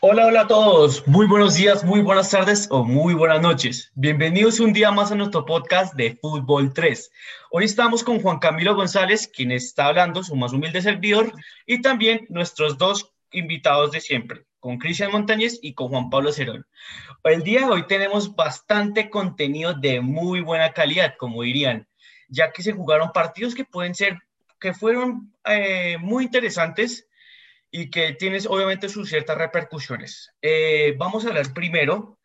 Hola, hola a todos. Muy buenos días, muy buenas tardes o muy buenas noches. Bienvenidos un día más a nuestro podcast de Fútbol 3. Hoy estamos con Juan Camilo González, quien está hablando, su más humilde servidor, y también nuestros dos invitados de siempre, con Cristian Montañez y con Juan Pablo Cerón. El día de hoy tenemos bastante contenido de muy buena calidad, como dirían, ya que se jugaron partidos que pueden ser, que fueron eh, muy interesantes y que tienes obviamente sus ciertas repercusiones. Eh, vamos a hablar primero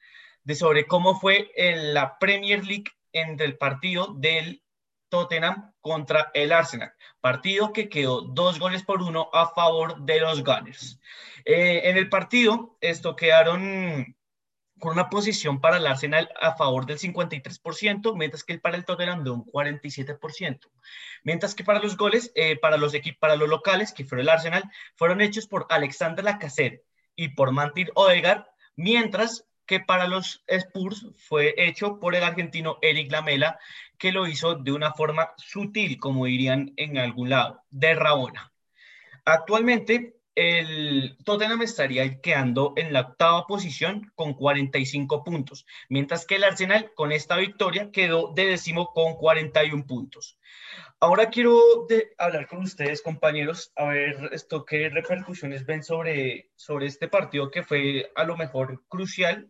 de sobre cómo fue en la Premier League en el partido del Tottenham contra el Arsenal. Partido que quedó dos goles por uno a favor de los Gunners. Eh, en el partido, esto quedaron con una posición para el Arsenal a favor del 53%, mientras que para el Tottenham de un 47%. Mientras que para los goles, eh, para, los para los locales, que fueron el Arsenal, fueron hechos por Alexander Lacazette y por Martin Odegaard, mientras que para los Spurs fue hecho por el argentino Eric Lamela, que lo hizo de una forma sutil, como dirían en algún lado, de Rabona. Actualmente, el Tottenham estaría quedando en la octava posición con 45 puntos, mientras que el Arsenal con esta victoria quedó de décimo con 41 puntos. Ahora quiero hablar con ustedes, compañeros, a ver esto qué repercusiones ven sobre, sobre este partido que fue a lo mejor crucial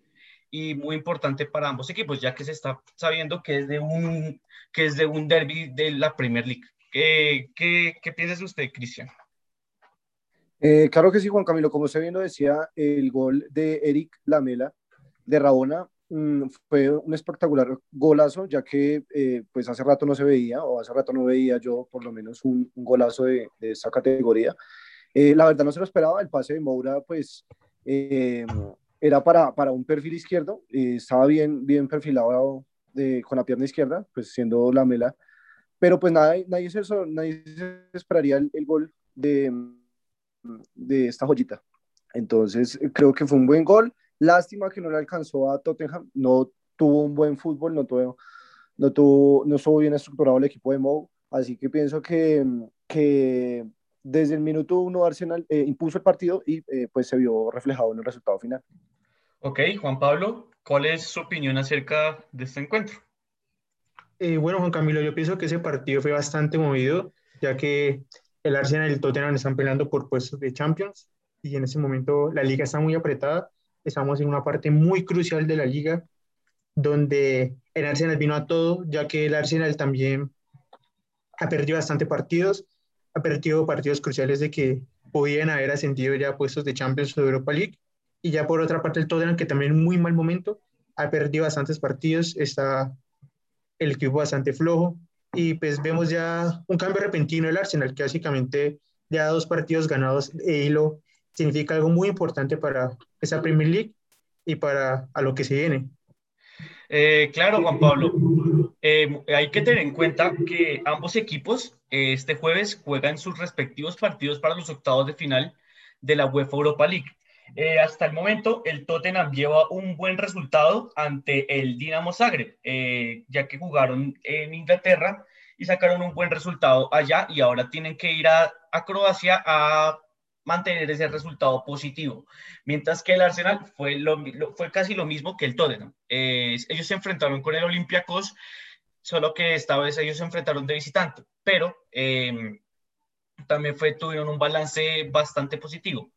y muy importante para ambos equipos, ya que se está sabiendo que es de un, que es de un derby de la Premier League. ¿Qué, qué, piensas usted, Cristian? Eh, claro que sí, Juan Camilo, como usted bien lo decía, el gol de Eric Lamela de Rabona mm, fue un espectacular golazo, ya que eh, pues hace rato no se veía, o hace rato no veía yo por lo menos un, golazo de, de, esa categoría. Eh, la verdad no se lo esperaba, el pase de Moura pues era para, para un perfil izquierdo, estaba bien, bien perfilado con la pierna izquierda, pues siendo Lamela, pero pues nadie, nadie, se, nadie se esperaría el gol de de esta joyita. Entonces, creo que fue un buen gol. Lástima que no le alcanzó a Tottenham, no tuvo un buen fútbol, no tuvo, no tuvo, no estuvo bien estructurado el equipo de Mou, así que pienso que, que desde el minuto uno Arsenal eh, impuso el partido y eh, pues se vio reflejado en el resultado final. Ok, Juan Pablo, ¿cuál es su opinión acerca de este encuentro? Eh, bueno, Juan Camilo, yo pienso que ese partido fue bastante movido, ya que el Arsenal y el Tottenham están peleando por puestos de Champions y en ese momento la liga está muy apretada. Estamos en una parte muy crucial de la liga donde el Arsenal vino a todo, ya que el Arsenal también ha perdido bastante partidos, ha perdido partidos cruciales de que podían haber ascendido ya puestos de Champions o de Europa League. Y ya por otra parte el Tottenham, que también en muy mal momento, ha perdido bastantes partidos, está el equipo bastante flojo, y pues vemos ya un cambio repentino del Arsenal, que básicamente ya dos partidos ganados de hilo significa algo muy importante para esa Premier League y para a lo que se viene. Eh, claro, Juan Pablo. Eh, hay que tener en cuenta que ambos equipos eh, este jueves juegan sus respectivos partidos para los octavos de final de la UEFA Europa League. Eh, hasta el momento, el Tottenham lleva un buen resultado ante el Dinamo Zagreb, eh, ya que jugaron en Inglaterra y sacaron un buen resultado allá y ahora tienen que ir a, Croacia a mantener ese resultado positivo. Mientras que el Arsenal fue, lo, fue casi lo mismo que el Tottenham. Eh, ellos se enfrentaron con el Olympiacos, solo que esta vez ellos se enfrentaron de visitante, pero también fue, tuvieron un balance bastante positivo.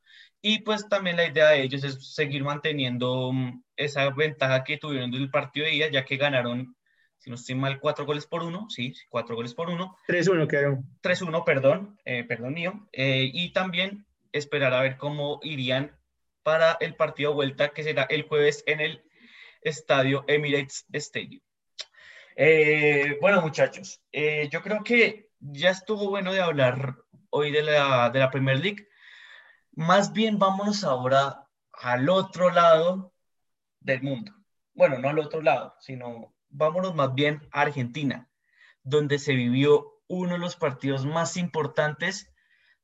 Y pues también la idea de ellos es seguir manteniendo mm, esa ventaja que tuvieron del partido de día, ya que ganaron, si no estoy mal, cuatro goles por uno, sí, cuatro goles por uno. 3-1 quedaron. 3-1, perdón, eh, perdón mío. Eh, y también esperar a ver cómo irían para el partido de vuelta, que será el jueves en el estadio Emirates Stadium. Eh, bueno, muchachos, yo creo que ya estuvo bueno de hablar hoy de la, de la Premier League más bien vámonos ahora al otro lado del mundo. Bueno, no al otro lado, sino vámonos más bien a Argentina, donde se vivió uno de los partidos más importantes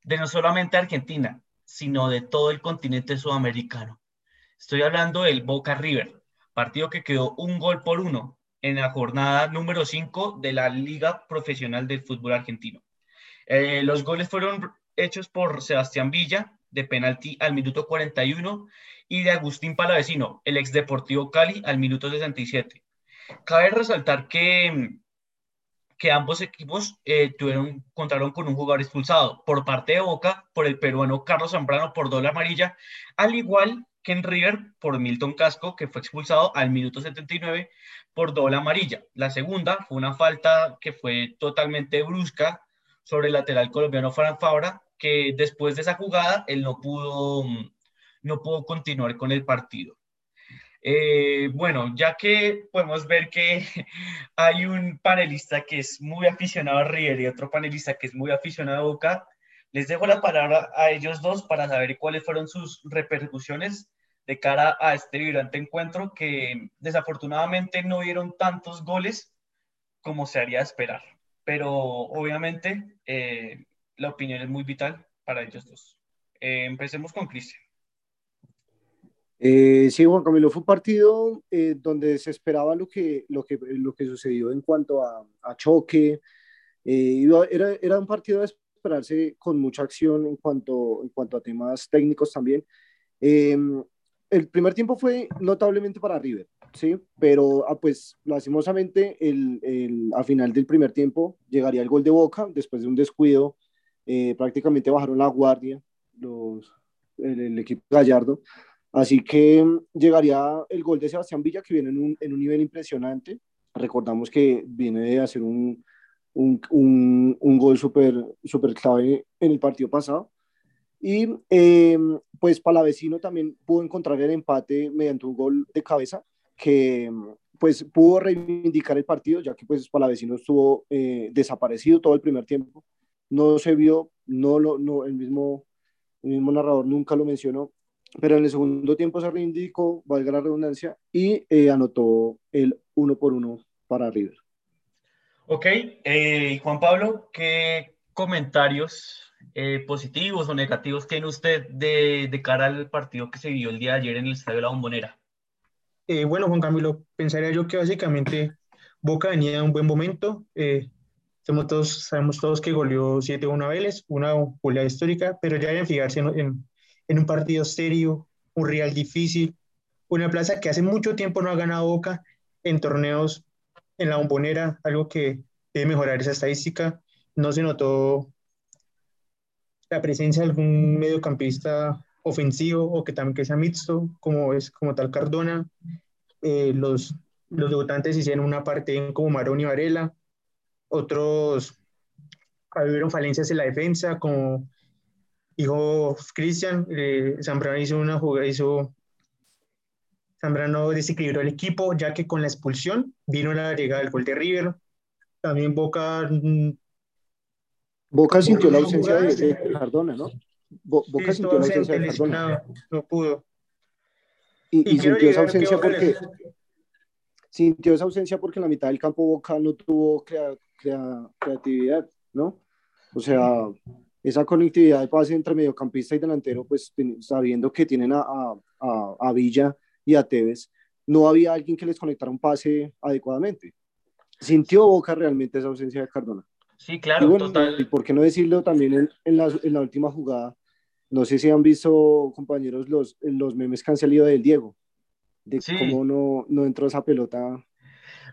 de no solamente Argentina, sino de todo el continente sudamericano. Estoy hablando del Boca River, partido que quedó un gol por uno en la jornada número 5 de la Liga Profesional del Fútbol Argentino. Eh, los goles fueron hechos por Sebastián Villa, de penalti al minuto 41 y de Agustín Palavecino, el ex Deportivo Cali, al minuto 67. Cabe resaltar que, que ambos equipos eh, tuvieron, contaron con un jugador expulsado por parte de Boca, por el peruano Carlos Zambrano por doble amarilla, al igual que en River por Milton Casco, que fue expulsado al minuto 79 por doble amarilla. La segunda fue una falta que fue totalmente brusca sobre el lateral colombiano Fran Fabra, que después de esa jugada él no pudo, no pudo continuar con el partido. Eh, bueno, ya que podemos ver que hay un panelista que es muy aficionado a River y otro panelista que es muy aficionado a Boca, les dejo la palabra a ellos dos para saber cuáles fueron sus repercusiones de cara a este vibrante encuentro que desafortunadamente no dieron tantos goles como se haría esperar. Pero obviamente eh, la opinión es muy vital para ellos dos. Eh, empecemos con Cristian. Eh, sí, Juan Camilo, fue un partido donde se esperaba lo que, lo que, lo que sucedió en cuanto a, a choque. era, era un partido de esperarse con mucha acción en cuanto, en cuanto a temas técnicos también. Em, el primer tiempo fue notablemente para River, ¿sí? Pero ah, pues lastimosamente el, el, a final del primer tiempo llegaría el gol de Boca después de un descuido, eh, prácticamente bajaron la guardia los, el, equipo Gallardo, así que mm, llegaría el gol de Sebastián Villa que viene en un, en un nivel impresionante, recordamos que viene de hacer un, un, un, un gol súper super clave en el partido pasado. Y eh, pues Palavecino también pudo encontrar el empate mediante un gol de cabeza que pues pudo reivindicar el partido, ya que pues Palavecino estuvo eh, desaparecido todo el primer tiempo. No se vio, no lo, no, el, mismo, el mismo narrador nunca lo mencionó, pero en el segundo tiempo se reivindicó, valga la redundancia, y eh, anotó el uno por uno para River. Ok, eh, Juan Pablo, ¿qué comentarios eh, positivos o negativos tiene usted de, de, cara al partido que se vio el día de ayer en el Estadio de la Bombonera? Eh, bueno, Juan Camilo, pensaría yo que básicamente Boca venía en un buen momento. Eh, todos, sabemos todos que goleó 7-1 a Vélez, una goleada histórica, pero ya deben fijarse en, en, en un partido serio, un real difícil, una plaza que hace mucho tiempo no ha ganado Boca en torneos en la bombonera, algo que debe mejorar esa estadística. No se notó la presencia de algún mediocampista ofensivo o que también que sea mixto, como es como tal Cardona. Eh, los, los debutantes hicieron una parte como Marón y Varela. Otros hubieron falencias en la defensa, como dijo Cristian, eh, Zambrano hizo una jugada, hizo Zambrano desequilibró el equipo, ya que con la expulsión vino la llegada del gol de River. También Boca. Mm, Boca sintió la ausencia de, Cardona, ¿no? Boca sintió la ausencia de Cardona. No pudo. Y, sintió esa ausencia porque. Sintió esa ausencia porque en la mitad del campo Boca no tuvo creatividad, ¿no? O sea, esa conectividad de pase entre mediocampista y delantero, pues sabiendo que tienen a, a, a Villa y a Tevez, no había alguien que les conectara un pase adecuadamente. ¿Sintió Boca realmente esa ausencia de Cardona? Sí, claro, total. Y por qué no decirlo también en, en, la, en, la, última jugada, no sé si han visto, compañeros, los, los memes que han salido del Diego, de cómo no, no entró esa pelota.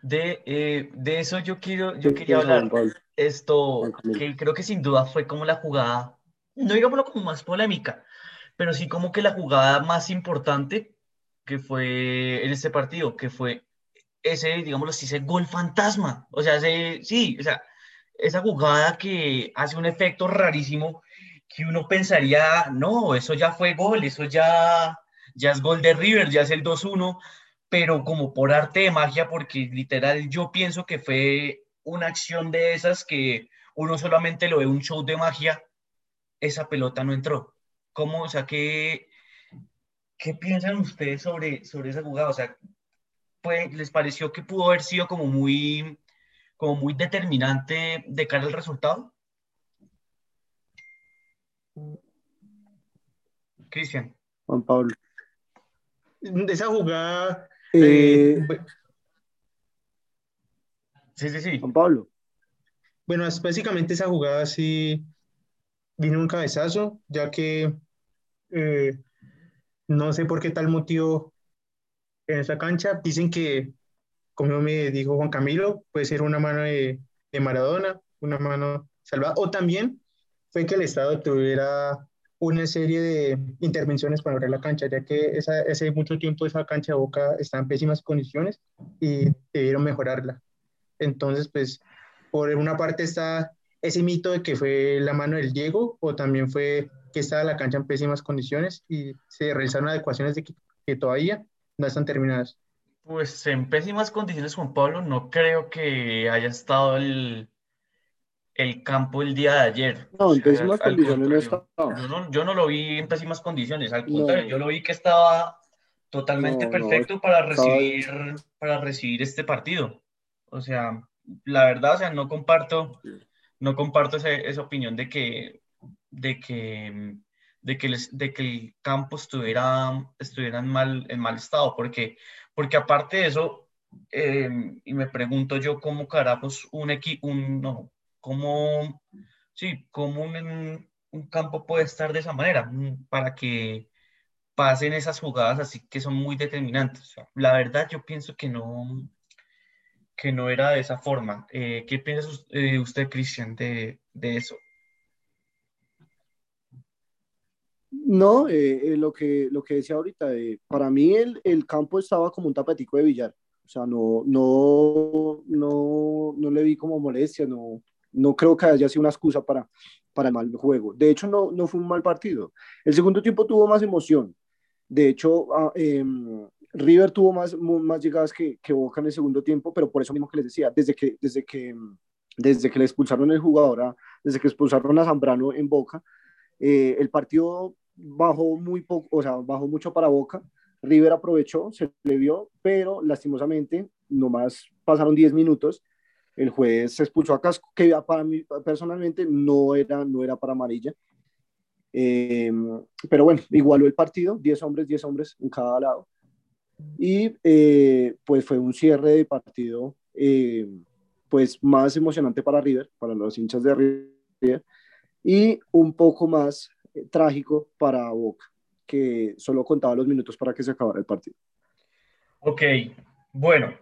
De, eh, de eso yo, quiero, yo quería hablar. Esto, que creo que sin duda fue como la jugada, no digámoslo como más polémica, pero sí como que la jugada más importante que fue en este partido, que fue ese, digámoslo así, ese gol fantasma. O sea, ese, sí, o sea, esa jugada que hace un efecto rarísimo que uno pensaría, no, eso ya fue gol, eso ya, ya es gol de River, ya es el 2-1, pero como por arte de magia, porque literal yo pienso que fue una acción de esas que uno solamente lo ve un show de magia, esa pelota no entró. ¿Cómo? O sea, que ¿Qué piensan ustedes sobre, sobre esa jugada? O sea, pues, ¿les pareció que pudo haber sido como muy, como muy determinante de cara al resultado? Cristian. Juan Pablo. Esa jugada. Eh, sí, sí, sí. Juan Pablo. Bueno, básicamente esa jugada sí vino un cabezazo, ya que Eh, no sé por qué tal motivo en esa cancha. Dicen que, como me dijo Juan Camilo, puede ser una mano de, de Maradona, una mano salvada, o también fue que el Estado tuviera una serie de intervenciones para abrir la cancha, ya que esa, hace mucho tiempo esa cancha de Boca está en pésimas condiciones y debieron mejorarla. Entonces, pues, por una parte está ese mito de que fue la mano del Diego, o también fue que estaba la cancha en pésimas condiciones y se realizaron adecuaciones de que, que todavía no están terminadas. Pues en pésimas condiciones, Juan Pablo, no creo que haya estado el, el campo el día de ayer. No, en pésimas condiciones no estaba. Yo no, yo no, lo vi en pésimas condiciones, al contrario, yo lo vi que estaba totalmente perfecto para recibir, para recibir este partido. O sea, la verdad, o sea, no comparto, no comparto esa opinión de que, de que, de que, les, de que el campo estuviera, estuviera en, mal, en mal estado, porque, porque aparte de eso, eh, y me pregunto yo cómo carajos un equipo, un, no, cómo, sí, cómo un, un, campo puede estar de esa manera mm, para que pasen esas jugadas así que son muy determinantes. la verdad yo pienso que no, que no era de esa forma. Eh, ¿Qué piensa eh, usted, Cristian, de, de, eso? No, eh, lo, que, lo que decía ahorita, para mí el, el, campo estaba como un tapetico de billar. O sea, no, no, no, no le vi como molestia, no, no creo que haya sido una excusa para, para el mal juego. De hecho, no, no fue un mal partido. El segundo tiempo tuvo más emoción. De hecho, ah, em, River tuvo más, más llegadas que, que, Boca en el segundo tiempo, pero por eso mismo que les decía, desde que, desde que, desde que le expulsaron el jugador, desde que expulsaron a Zambrano en Boca, eh, el partido bajó muy poco, o sea, bajó mucho para Boca. River aprovechó, se le vio, pero lastimosamente, nomás pasaron 10 minutos el juez se expulsó a Casco, que para mí personalmente no era, no era para amarilla. Eh, pero bueno, igualó el partido, 10 hombres, 10 hombres en cada lado. Y eh, pues fue un cierre de partido eh, pues más emocionante para River, para los hinchas de River, y un poco más trágico para Boca, que solo contaba los minutos para que se acabara el partido. Ok, bueno,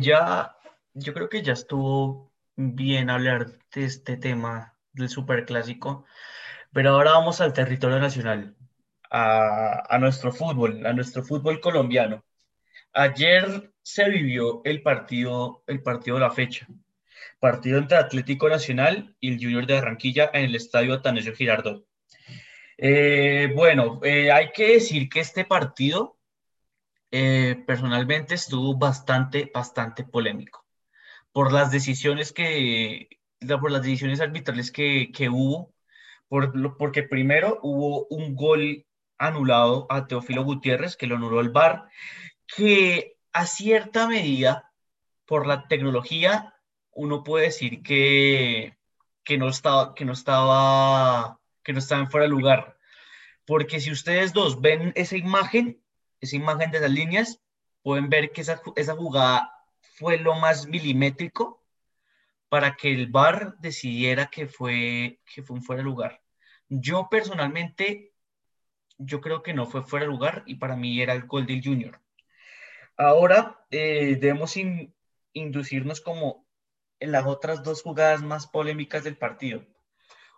ya yo creo que ya estuvo bien hablar de este tema del superclásico, pero ahora vamos al territorio nacional, a, nuestro fútbol, a nuestro fútbol colombiano. Ayer se vivió el partido, el partido de la fecha, partido entre Atlético Nacional y el Junior de Barranquilla en el estadio Atanasio Girardot. Eh, bueno, eh, hay que decir que este partido eh, personalmente estuvo bastante, bastante polémico por las decisiones que, por las decisiones arbitrales que, que hubo, por, porque primero hubo un gol anulado a Teófilo Gutiérrez, que lo anuló el VAR, que a cierta medida, por la tecnología, uno puede decir que, que, no, estaba, que, no, estaba, que no estaba fuera de lugar. Porque si ustedes dos ven esa imagen, esa imagen de las líneas, pueden ver que esa, esa jugada fue lo más milimétrico para que el VAR decidiera que fue, que fue un fuera de lugar. Yo personalmente, yo creo que no fue fuera de lugar y para mí era el gol del Junior. Ahora eh, debemos inducirnos como en las otras dos jugadas más polémicas del partido.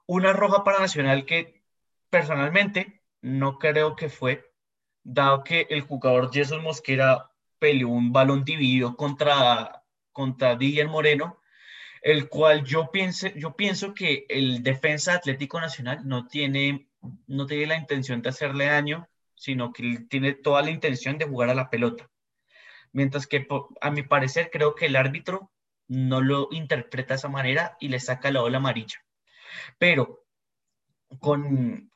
Una roja para Nacional que personalmente no creo que fue, dado que el jugador Jason Mosquera peleó un balón dividido contra, contra Didier Moreno, el cual yo, pienso, yo pienso que el defensa Atlético Nacional no tiene, no tiene la intención de hacerle daño, sino que tiene toda la intención de jugar a la pelota. Mientras que a mi parecer creo que el árbitro no lo interpreta de esa manera y le saca la ola amarilla. Pero con,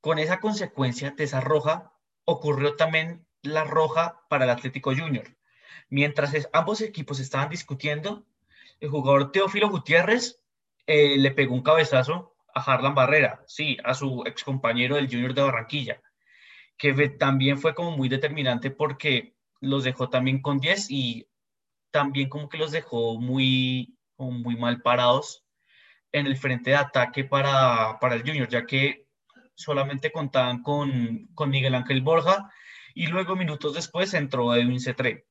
con esa consecuencia de esa roja ocurrió también la roja para el Atlético Junior. Mientras ambos equipos estaban discutiendo, el jugador Teófilo Gutiérrez eh, le pegó un cabezazo a Harlan Barrera, sí, a su ex compañero del Junior de Barranquilla, que también fue como muy determinante porque los dejó también con 10 y también como que los dejó muy, muy mal parados en el frente de ataque para, para el Junior, ya que solamente contaban con, con Miguel Ángel Borja y luego minutos después entró Edwin Cetré.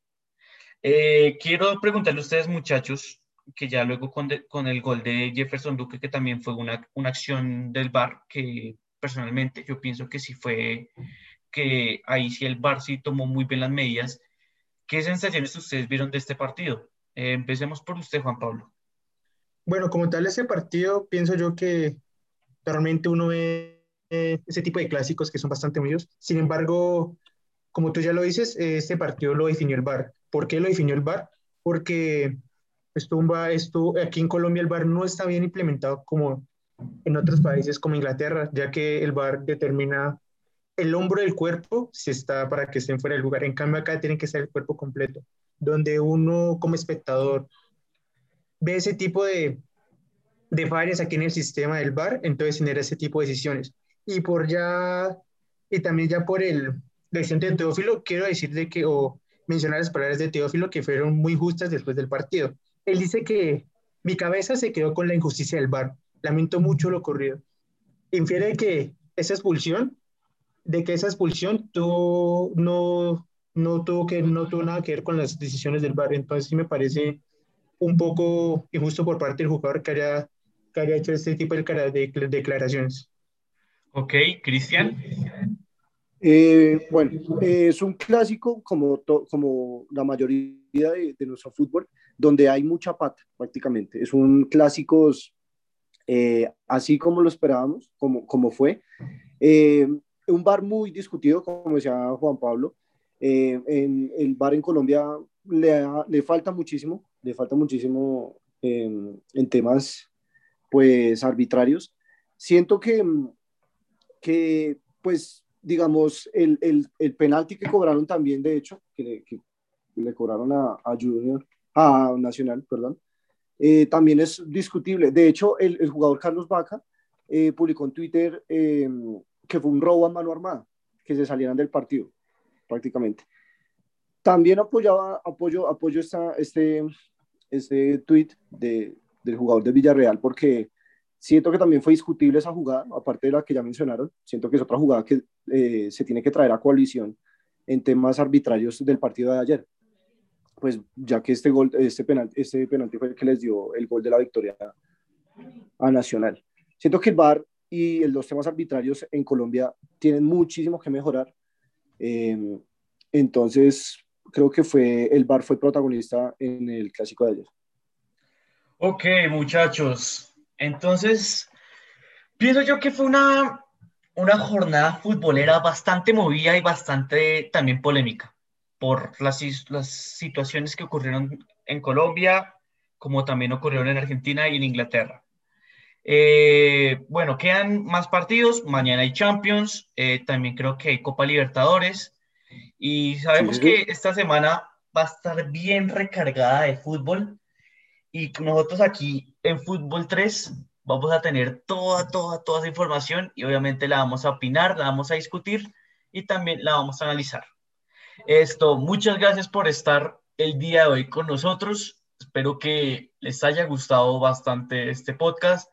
Eh, quiero preguntarle a ustedes, muchachos, que ya luego con, con, el gol de Jefferson Duque, que también fue una, una acción del VAR, que personalmente yo pienso que sí fue, que ahí sí el VAR sí tomó muy bien las medidas. ¿Qué sensaciones ustedes vieron de este partido? Eh, empecemos por usted, Juan Pablo. Bueno, como tal, ese partido, pienso yo que realmente uno ve ese tipo de clásicos que son bastante medios. Sin embargo, como tú ya lo dices, este partido lo definió el VAR. ¿Por qué lo definió el VAR? Porque esto, esto, aquí en Colombia el VAR no está bien implementado como en otros países como Inglaterra, ya que el VAR determina el hombro del cuerpo si está para que estén fuera del lugar. En cambio acá tiene que ser el cuerpo completo, donde uno como espectador ve ese tipo de, de fallas aquí en el sistema del VAR, entonces genera ese tipo de decisiones. Y por ya, y también ya por el, la decisión de Teófilo, quiero decir de que, o mencionar las palabras de Teófilo que fueron muy justas después del partido. Él dice que mi cabeza se quedó con la injusticia del VAR. Lamento mucho lo ocurrido. Infiere que esa expulsión, de que esa expulsión tuvo, no, no, tuvo que, no tuvo nada que ver con las decisiones del VAR. Entonces sí me parece un poco injusto por parte del jugador que haya, que haya hecho este tipo de declaraciones. Ok, Cristian. Eh, bueno, eh, es un clásico como, como la mayoría de, de, nuestro fútbol, donde hay mucha pata prácticamente. Es un clásico eh, así como lo esperábamos, como, como fue. un bar muy discutido, como decía Juan Pablo. en el bar en Colombia le, le falta muchísimo, le falta muchísimo en temas pues arbitrarios. Siento que, que pues digamos, el, el, el, penalti que cobraron también, de hecho, que le, que le cobraron a, a, Junior, a Nacional, perdón, eh, también es discutible. De hecho, el, el jugador Carlos Vaca eh, publicó en Twitter eh, que fue un robo a mano armada, que se salieran del partido, prácticamente. También apoyaba, apoyo, apoyo esta, este, este tweet de, del jugador de Villarreal, porque Siento que también fue discutible esa jugada, aparte de la que ya mencionaron. Siento que es otra jugada que eh, se tiene que traer a coalición en temas arbitrarios del partido de ayer. Pues ya que este gol, este penalti, este penalti fue el que les dio el gol de la victoria a Nacional. Siento que el VAR y los temas arbitrarios en Colombia tienen muchísimo que mejorar. Eh, entonces, creo que fue el VAR fue protagonista en el clásico de ayer. Ok, muchachos, entonces, pienso yo que fue una, una jornada futbolera bastante movida y bastante también polémica por las, las situaciones que ocurrieron en Colombia, como también ocurrieron en Argentina y en Inglaterra. Eh, bueno, quedan más partidos. Mañana hay Champions. Eh, también creo que hay Copa Libertadores. Y sabemos sí, que esta semana va a estar bien recargada de fútbol. Y nosotros aquí en Fútbol 3 vamos a tener toda, toda, toda esa información y obviamente la vamos a opinar, la vamos a discutir y también la vamos a analizar. Esto, muchas gracias por estar el día de hoy con nosotros. Espero que les haya gustado bastante este podcast.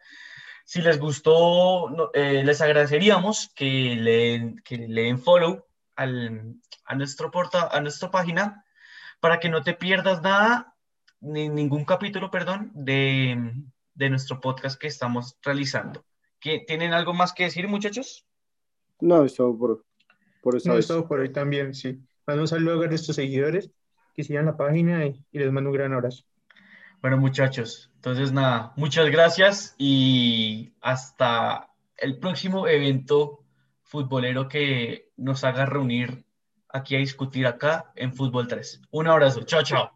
Si les gustó, eh, les agradeceríamos que le, que le den follow al, a, nuestro porta, a nuestra página para que no te pierdas nada ni, ningún capítulo, perdón, de, de, nuestro podcast que estamos realizando. ¿Qué, ¿Tienen algo más que decir, muchachos? No, es todo por, por esta no, es todo por hoy también, sí. Mando un saludo a nuestros seguidores que sigan la página y, y les mando un gran abrazo. Bueno, muchachos, entonces nada, muchas gracias y hasta el próximo evento futbolero que nos haga reunir aquí a discutir acá en Fútbol 3. Un abrazo, chao, chao.